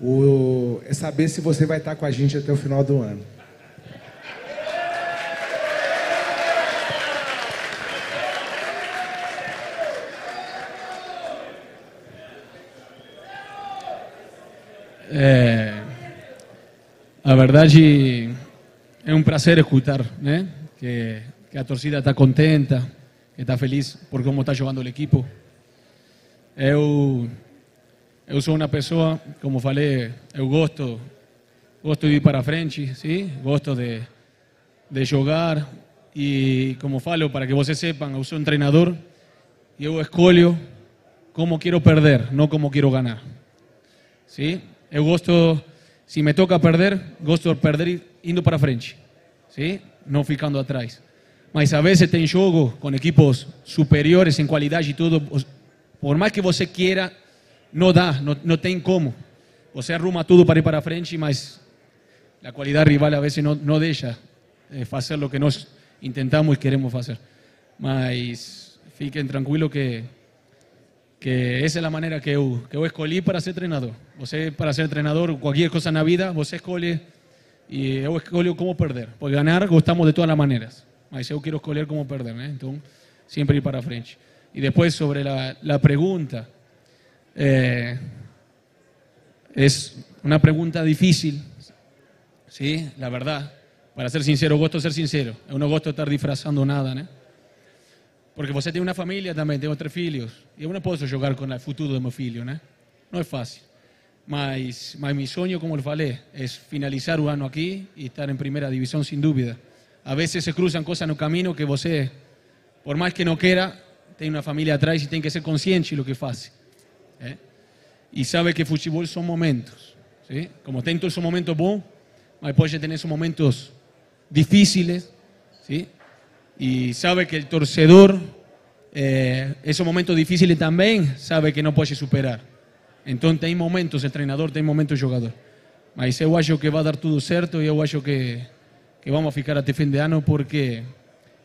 o, é saber se você vai estar com a gente até o final do ano. É, a verdade é um prazer escutar, né? Que, que a torcida está contenta, que está feliz por como está jogando o equipo. Eu eu sou uma pessoa, como falei, eu gosto gosto de ir para frente, sim? Gosto de de jogar e como falo para que vocês sepam, eu sou um treinador e eu escolho como quero perder, não como quero ganhar. Sim? Eu gosto, se me toca perder, gosto de perder indo para frente, sim? Não ficando atrás. Mas a vezes tem jogo com equipos superiores em qualidade e tudo, por mais que você queira, não dá, não, não tem como. Você arruma tudo para ir para frente, mas a qualidade rival a vezes não, não deixa eh, fazer o que nós intentamos e queremos fazer. Mas fiquem tranquilos que que esa es la manera que yo, que yo escolhi para ser treinador. Você, para ser treinador, cualquier cosa en la vida, você escolhe y yo escolho cómo perder. Porque ganar gostamos de todas las maneras, mas yo quiero escolher cómo perder, ¿eh? Entonces, siempre ir para frente. Y después sobre la, la pregunta, eh, es una pregunta difícil, ¿sí? La verdad. Para ser sincero, gosto ser sincero. Eu não gosto estar disfrazando nada, né? Porque você tem uma família também, tenho três filhos. Eu não posso jogar com o futuro do meu filho, né? Não é fácil. Mas, mas meu sonho, como eu falei, é finalizar o ano aqui e estar em primeira divisão, sem dúvida. A vezes se cruzam coisas no caminho que você, por mais que não queira, tem uma família atrás e tem que ser consciente do que faz. É? E sabe que futebol são momentos. ¿sí? Como tem todos os momentos bons, mas pode ter esses momentos difíceis. ¿sí? Y sabe que el torcedor, eh, esos momentos difíciles también, sabe que no puede superar. Entonces hay momentos, el entrenador tem momentos jogador. Mas eu acho que vai dar tudo certo e eu acho que, que vamos ficar até fim de ano porque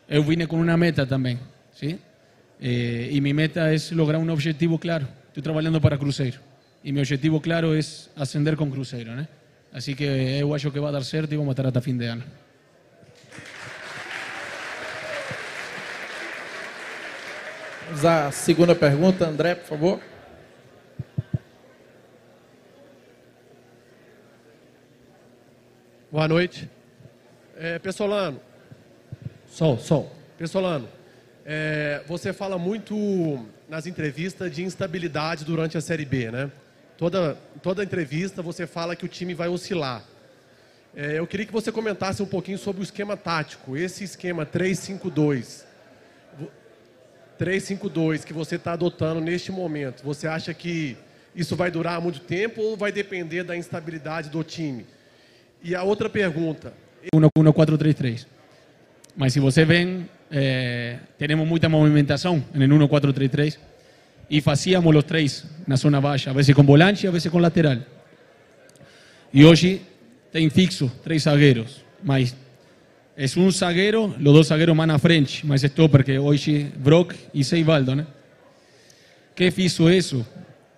eu vine com uma meta também. ¿sí? Eh, e minha meta é lograr um objetivo claro. Estou trabalhando para Cruzeiro. E meu objetivo claro é ascender com Cruzeiro. Né? Assim que eu acho que vai dar certo e vamos estar até fim de ano. Vamos à segunda pergunta, André, por favor. Boa noite. É, Pessolano. Sol, sol. Pessolano, é, você fala muito nas entrevistas de instabilidade durante a Série B, né? Toda, toda entrevista você fala que o time vai oscilar. É, eu queria que você comentasse um pouquinho sobre o esquema tático. Esse esquema 3-5-2 352 que você está adotando neste momento, você acha que isso vai durar muito tempo ou vai depender da instabilidade do time? E a outra pergunta. 1-4-3-3. Mas se você vê, eh, temos muita movimentação no 1-4-3-3 e fazíamos os três na zona baixa, a vezes com volante, a vezes com lateral. E hoje tem fixo três zagueiros, mas es un zaguero, los dos zagueros más a frente, más stopper que hoy Brock y Seibaldo. ¿Qué hizo eso?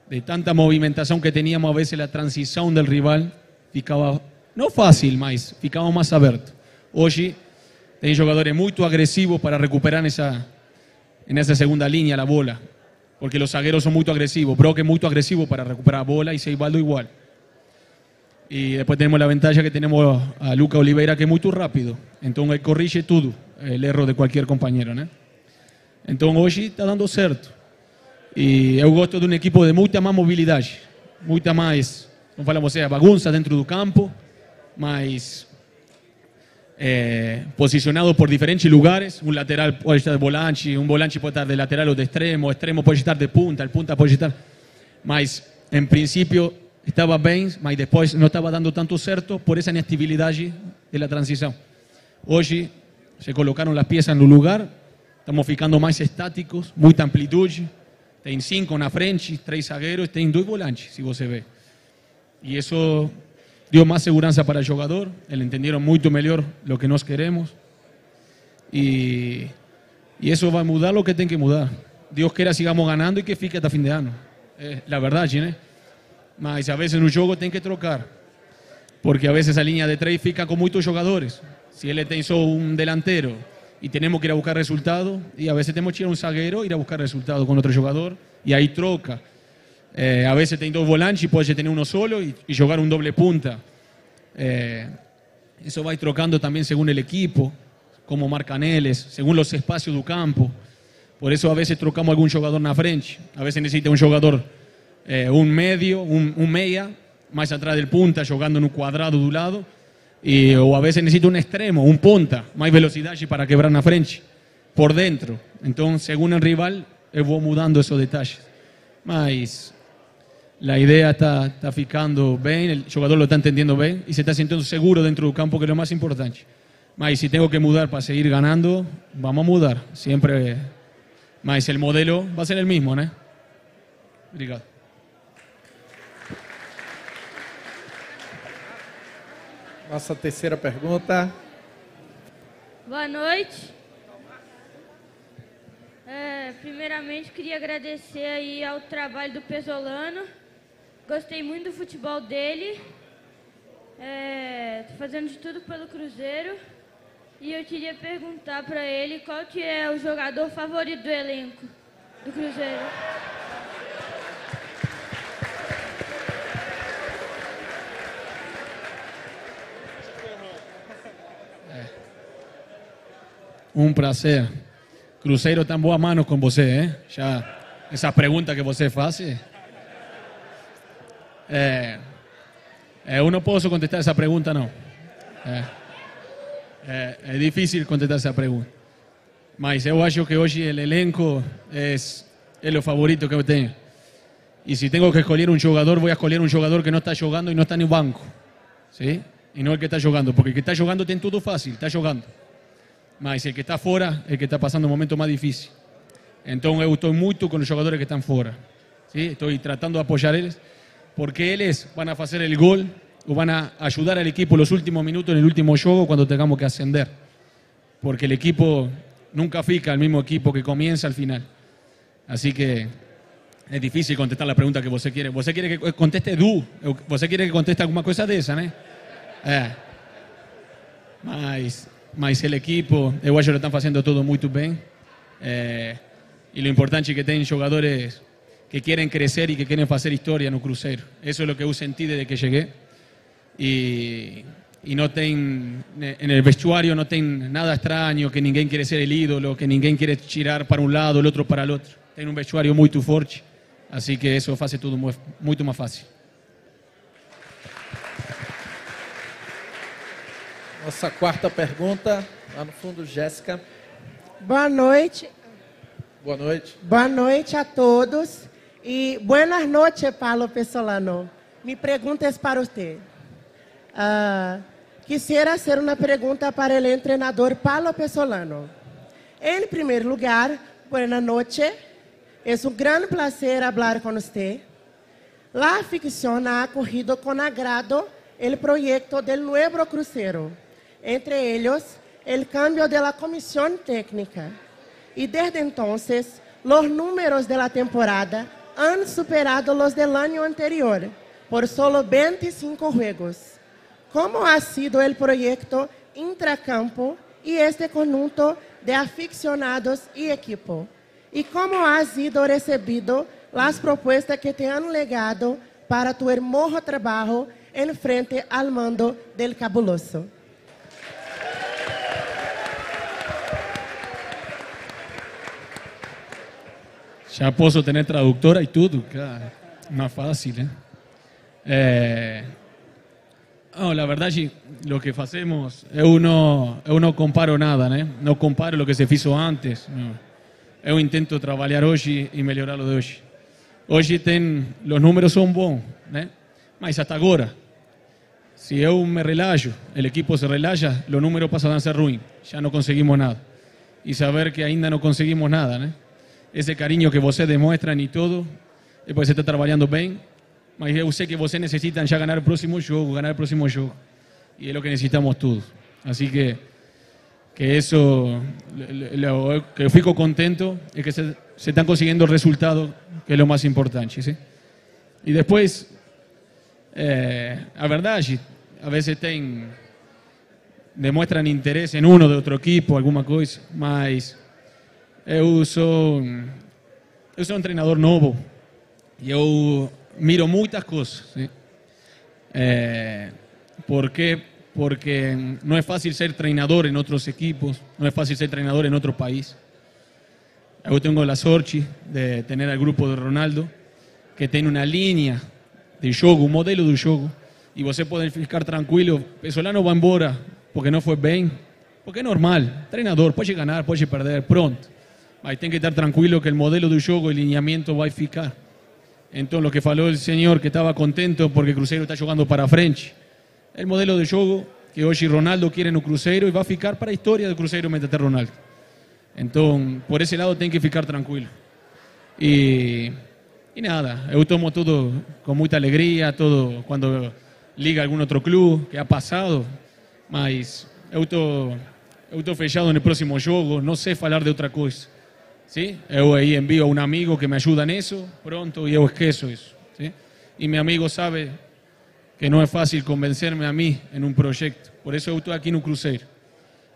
De tanta movimentación que teníamos a veces la transición del rival, ficaba, no fácil, mas ficaba más abierto. Hoy hay jugadores muy agresivos para recuperar esa, en esa segunda línea la bola, porque los zagueros son muy agresivos. Brock es muy agresivo para recuperar la bola y Seibaldo igual. Y después tenemos la ventaja que tenemos a Luca Oliveira, que es muy rápido. Entonces, él corrige todo el error de cualquier compañero. ¿no? Entonces, hoy está dando certo. Y yo gosto de un equipo de mucha más movilidad, mucha más, como falamos, sea, bagunça dentro do campo, más eh, posicionado por diferentes lugares. Un lateral puede estar de volante, un volante puede estar de lateral o de extremo, extremo puede estar de punta, el punta puede estar. Mas, en principio, estava bem, mas depois não estava dando tanto certo por essa inestabilidade da transição. Hoje se colocaram as peças no lugar, estamos ficando mais estáticos, muita amplitude. Tem cinco na frente, três zagueiros, tem dois volantes, se você vê. E isso deu mais segurança para o jogador, eles entenderam muito melhor o que nós queremos. E, e isso vai mudar o que tem que mudar. Dios quiera sigamos ganando y que fique hasta fin de año. La verdad, né? Mas a veces en un juego tem que trocar. Porque a veces a línea de três fica con muchos jugadores. Si él tem só un delantero y tenemos que ir a buscar resultado, y a veces tenemos que ir a un zagueiro, ir a buscar resultado con otro jugador, y ahí troca. Eh, a veces tem dos volantes y puede tener uno solo y, y jugar un doble punta. Eh, eso va a ir trocando también según el equipo, como marcan eles, según los espacios do campo. Por eso a veces trocamos algún jugador na frente. A veces necesita un jugador, eh, un medio, un, un meia, más atrás del punta, jugando en un cuadrado do lado. Y, o a veces necesita un extremo, un punta, más velocidad para quebrar na frente, por dentro. Entonces, según el rival, eu vou mudando esos detalles. Mas la idea está, está ficando bem, el jugador lo está entendiendo bem y se está sintiendo seguro dentro del campo, que es lo más importante. Mas si tengo que mudar para seguir ganando, vamos a mudar. Siempre. Mas el modelo va a ser el mismo, ¿no? Obrigado. Nossa terceira pergunta. Boa noite. É, primeiramente, queria agradecer aí ao trabalho do Pesolano. Gostei muito do futebol dele. É, fazendo de tudo pelo Cruzeiro. E eu queria perguntar para ele qual que é o jogador favorito do elenco do Cruzeiro. Um prazer. Cruzeiro está em boa mano com você, hein? Já essa pergunta que você faz. É, é, eu não posso contestar essa pergunta, não. É, é, é difícil contestar essa pergunta. Mas eu acho que hoje o elenco é, é o favorito que eu tenho. E se tenho que escolher um jogador, vou escolher um jogador que não está jogando e não está no banco. ¿sí? E não o que está jogando, porque o que está jogando tem tudo fácil, está jogando. Mas el que está fora é el que está pasando un momento más difícil. Entonces eu estou muito con los jogadores que están fora. ¿sí? Estoy tratando de apoyar eles, porque eles a hacer el gol o van a ayudar al equipo los últimos minutos el último juego cuando tengamos que ascender. Porque el equipo nunca fica el mismo equipo que comienza al final. Así que es difícil contestar la pregunta que você quiere. Você quiere que conteste Du, você quiere que conteste alguna cosa de esa, ¿no? É. Mas mas el equipo, eu acho que están haciendo todo muy bien. Eh, y lo importante es que tienen jugadores que quieren crecer y que quieren hacer historia en un Cruzeiro. Eso es lo que yo sentí desde que llegué. Y, y no ten, en el vestuario no tienen nada extraño, que ninguém quiere ser el ídolo, que ninguém quiere tirar para un lado, el otro para el otro. Tienen un vestuario muy fuerte, así que eso hace todo muy, mucho más fácil. Nossa quarta pergunta, lá no fundo, Jéssica. Boa noite. Boa noite. Boa noite a todos. E buenas noches, Paulo Pessolano. Mi pergunta é para você. Uh, quisiera hacer uma pergunta para o treinador Paulo Pessolano. Em primeiro lugar, buenas noches. É um grande prazer falar com você. La ficção ha corrido com agrado o projeto do novo cruzeiro entre ellos el cambio de la comisión técnica. Y desde entonces, los números de la temporada han superado los del año anterior por solo 25 juegos. ¿Cómo ha sido el proyecto intracampo y este conjunto de aficionados y equipo? ¿Y cómo ha sido recibido las propuestas que te han legado para tu hermoso trabajo en frente al mando del cabuloso? Já posso ter tradutora e tudo, cara. Mais fácil, né? É... Oh, la verdade, o que fazemos, não, eu não comparo nada, né? Não comparo o que se fez antes. Não. Eu intento trabalhar hoje e melhorar o de hoje. Hoje tem, os números são bons, né? Mas até agora, se eu me relajo, o equipo se relaja, os números passam a ser ruins. Já não conseguimos nada. E saber que ainda não conseguimos nada, né? Esse carinho que você demonstram e tudo, porque você está trabalhando bem, mas eu sei que você necessita já ganhar o próximo jogo, ganhar o próximo jogo. E é o que necessitamos todos. Assim que que isso, que eu fico contento é que se están consiguiendo resultados, que es lo más importante. ¿sí? Y después, eh, a verdad, a veces ten, demuestran interés en uno de otro equipo, alguna cosa, mas eu sou, eu sou um treinador novo e eu miro muitas coisas. ¿Por qué? Porque no es fácil ser treinador en otros equipos, no es fácil ser treinador en otro país. Yo tengo la sorte de tener al grupo de Ronaldo, que tiene una línea de jogo, un modelo de jogo, y você pode ficar tranquilo, Pesolano va embora porque não foi bem, porque é normal, treinador, pode ganhar, pode perder, pronto. Mas tem que estar tranquilo que o modelo do jogo, o alinhamento vai ficar. Então, o que falou o senhor que estava contento porque o Cruzeiro está jogando para frente, el modelo de jogo que hoje Ronaldo quiere no Cruzeiro e vai ficar para a história do Cruzeiro meter Ronaldo. Então, por esse lado tem que ficar tranquilo. E, e nada, eu tomo tudo com muita alegria, todo quando liga algum outro clube que ha passado, mas eu estou eu tô fechado no próximo jogo, não sei falar de outra coisa. ¿Sí? Eu aí envio a um amigo que me ajuda nisso, pronto, e eu esqueço isso. ¿sí? E meu amigo sabe que não é fácil convencer-me a mim em um projeto. Por isso eu estou aqui no Cruzeiro.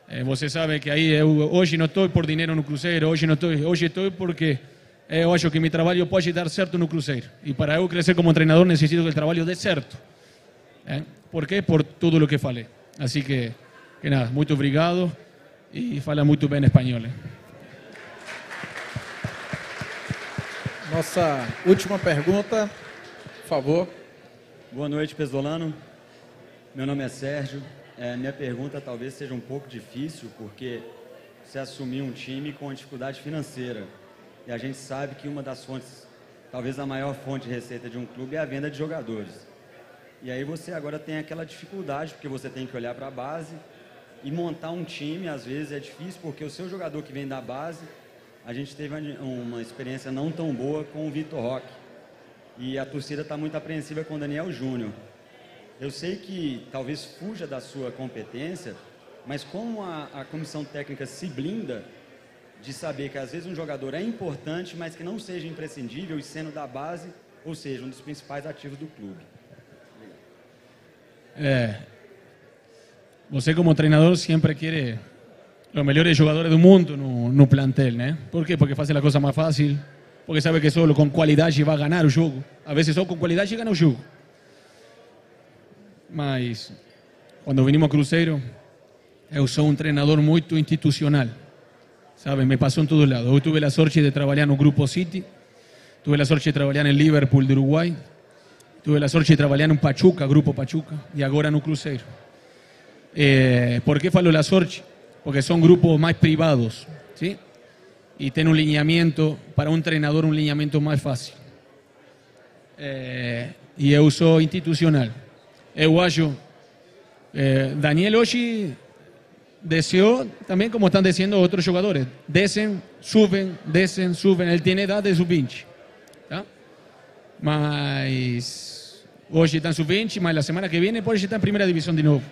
Eh, você sabe que aí eu hoje não estou por dinheiro no Cruzeiro, hoje não estou, hoje estou porque eu acho que meu trabalho pode dar certo no Cruzeiro. E para eu crescer como treinador necessito que o trabalho dê certo. Eh? Por quê? Por tudo o que falei. Assim que, que nada, muito obrigado e fala muito bem espanhol. eh. Nossa última pergunta, por favor. Boa noite, Pesolano. Meu nome é Sérgio. É, minha pergunta talvez seja um pouco difícil, porque você assumiu um time com dificuldade financeira. E a gente sabe que uma das fontes, talvez a maior fonte de receita de um clube é a venda de jogadores. E aí você agora tem aquela dificuldade, porque você tem que olhar para a base e montar um time, às vezes é difícil, porque o seu jogador que vem da base, a gente teve uma experiência não tão boa com o Vitor Roque. E a torcida está muito apreensiva com o Daniel Júnior. Eu sei que talvez fuja da sua competência, mas como a, a comissão técnica se blinda de saber que às vezes um jogador é importante, mas que não seja imprescindível e sendo da base, ou seja, um dos principais ativos do clube. É, você como treinador sempre quer os melhores jogadores do mundo no, no plantel, né? Por quê? Porque faz a coisa mais fácil, porque sabe que só com qualidade vai ganhar o jogo. Às vezes só com qualidade ganha o jogo. Mas quando vinimos ao Cruzeiro, eu sou um treinador muito institucional. Sabe, me passou em todos lados. Eu tive a sorte de trabalhar no Grupo City, tive a sorte de trabalhar em Liverpool do Uruguai, tive a sorte de trabalhar no Pachuca, Grupo Pachuca, e agora no Cruzeiro. Eh, por que falo a sorte? Porque são grupos mais privados, ¿sí? E tem um lineamento, para um treinador, um lineamento mais fácil. Eh, e institucional. Eu acho. Eh, Daniel hoje desceu também, como estão descendo outros jogadores. Descem, subem, descem, subem. Ele tem idade de sub-20. Tá? Mas hoje está em sub-20, mas a semana que vem pode estar em primeira divisão de novo.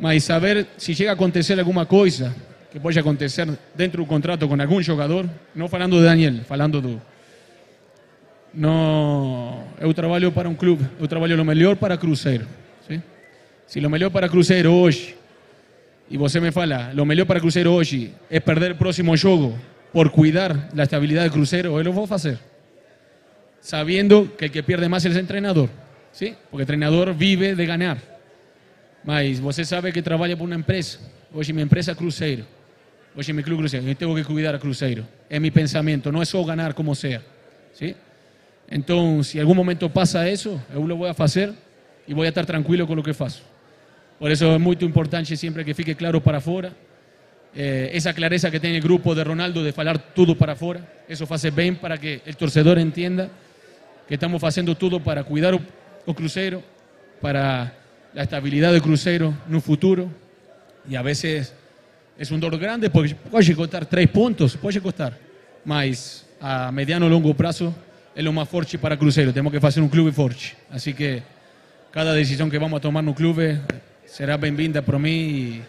Mas saber se chega a acontecer alguma coisa que pode acontecer dentro do contrato com algum jogador, não falando de Daniel, falando do. Não, eu trabalho para um clube, eu trabalho o melhor para Cruzeiro. ¿sí? Se o melhor para Cruzeiro hoje, e você me fala, o melhor para Cruzeiro hoje é perder o próximo jogo por cuidar da estabilidade do Cruzeiro, eu vou fazer. Sabendo que o que perde mais é o treinador. ¿sí? Porque o treinador vive de ganhar. Mas você sabe que trabalha para uma empresa. Hoje minha empresa é Cruzeiro. Hoje meu clube Cruzeiro. Eu tenho que cuidar a Cruzeiro. É meu pensamento. Não é só ganhar como seja. ¿sí? Então, se em algum momento passa isso, eu lo vou fazer e vou estar tranquilo com o que faço. Por isso é muito importante sempre que fique claro para fora. Eh, essa clareza que tem o grupo de Ronaldo de falar tudo para fora. Isso faz bem para que o torcedor entenda que estamos fazendo tudo para cuidar o Cruzeiro, para a estabilidade do Cruzeiro no futuro. E a vezes é um dor grande, porque pode custar três pontos, pode custar. Mas a mediano e longo prazo é o mais forte para Cruzeiro. Temos que fazer um clube forte. Assim que cada decisão que vamos a tomar no clube será bem-vinda por mim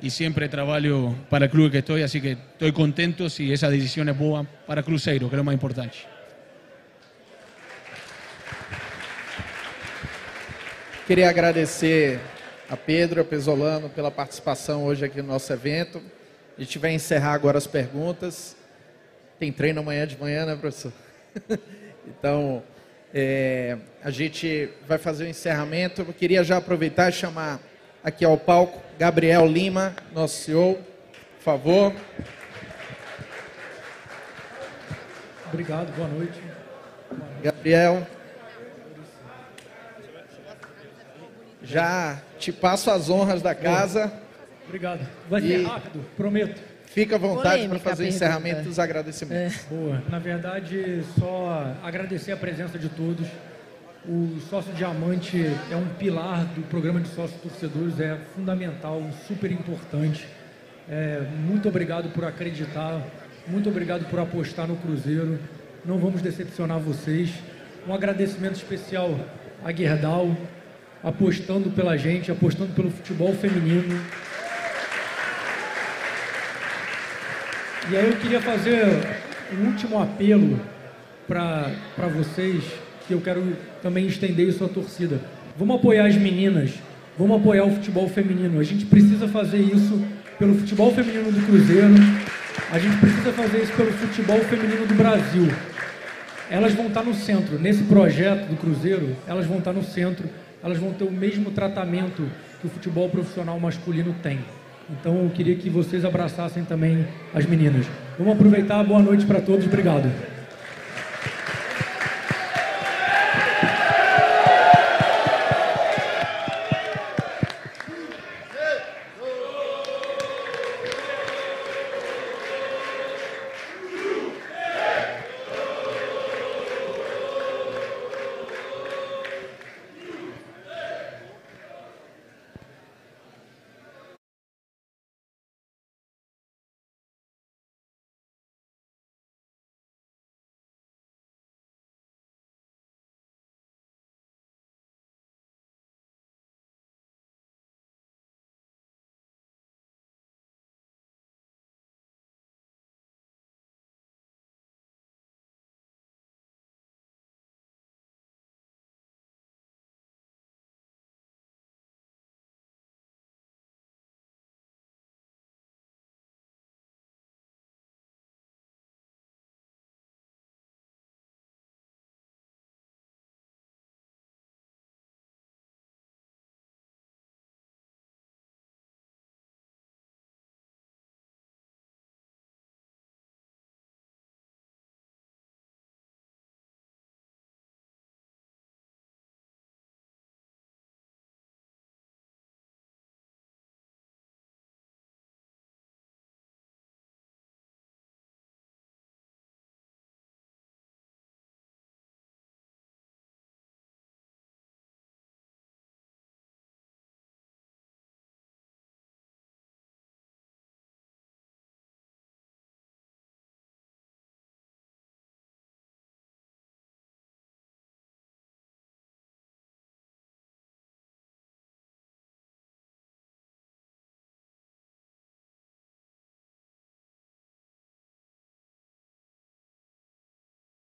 e, y siempre trabajo para el club que estoy, así que estoy contento si esa decisión es buena para Cruzeiro, que es lo más importante. Queria agradecer a Pedro a Pesolano pela participação hoje aqui no nosso evento. A gente vai encerrar agora as perguntas. Tem treino amanhã de manhã, né, professor? então, é, a gente vai fazer o encerramento. Eu queria já aproveitar e chamar aqui ao palco Gabriel Lima, nosso CEO, por favor. Obrigado, boa noite. Gabriel. Já te passo as honras da casa. Obrigado. Vai ser rápido, prometo. Fica à vontade para fazer o encerramento dos agradecimentos. Boa. Na verdade, só agradecer a presença de todos. O sócio diamante é um pilar do programa de sócios torcedores, é fundamental, super importante. É, muito obrigado por acreditar, muito obrigado por apostar no Cruzeiro. Não vamos decepcionar vocês. Um agradecimento especial a Gerdau, apostando pela gente, apostando pelo futebol feminino. E aí eu queria fazer um último apelo para vocês, que eu quero também estender isso à torcida. Vamos apoiar as meninas, vamos apoiar o futebol feminino. A gente precisa fazer isso pelo futebol feminino do Cruzeiro, a gente precisa fazer isso pelo futebol feminino do Brasil. Elas vão estar no centro. Nesse projeto do Cruzeiro, elas vão estar no centro, elas vão ter o mesmo tratamento que o futebol profissional masculino tem. Então eu queria que vocês abraçassem também as meninas. Vamos aproveitar. Boa noite para todos. Obrigado.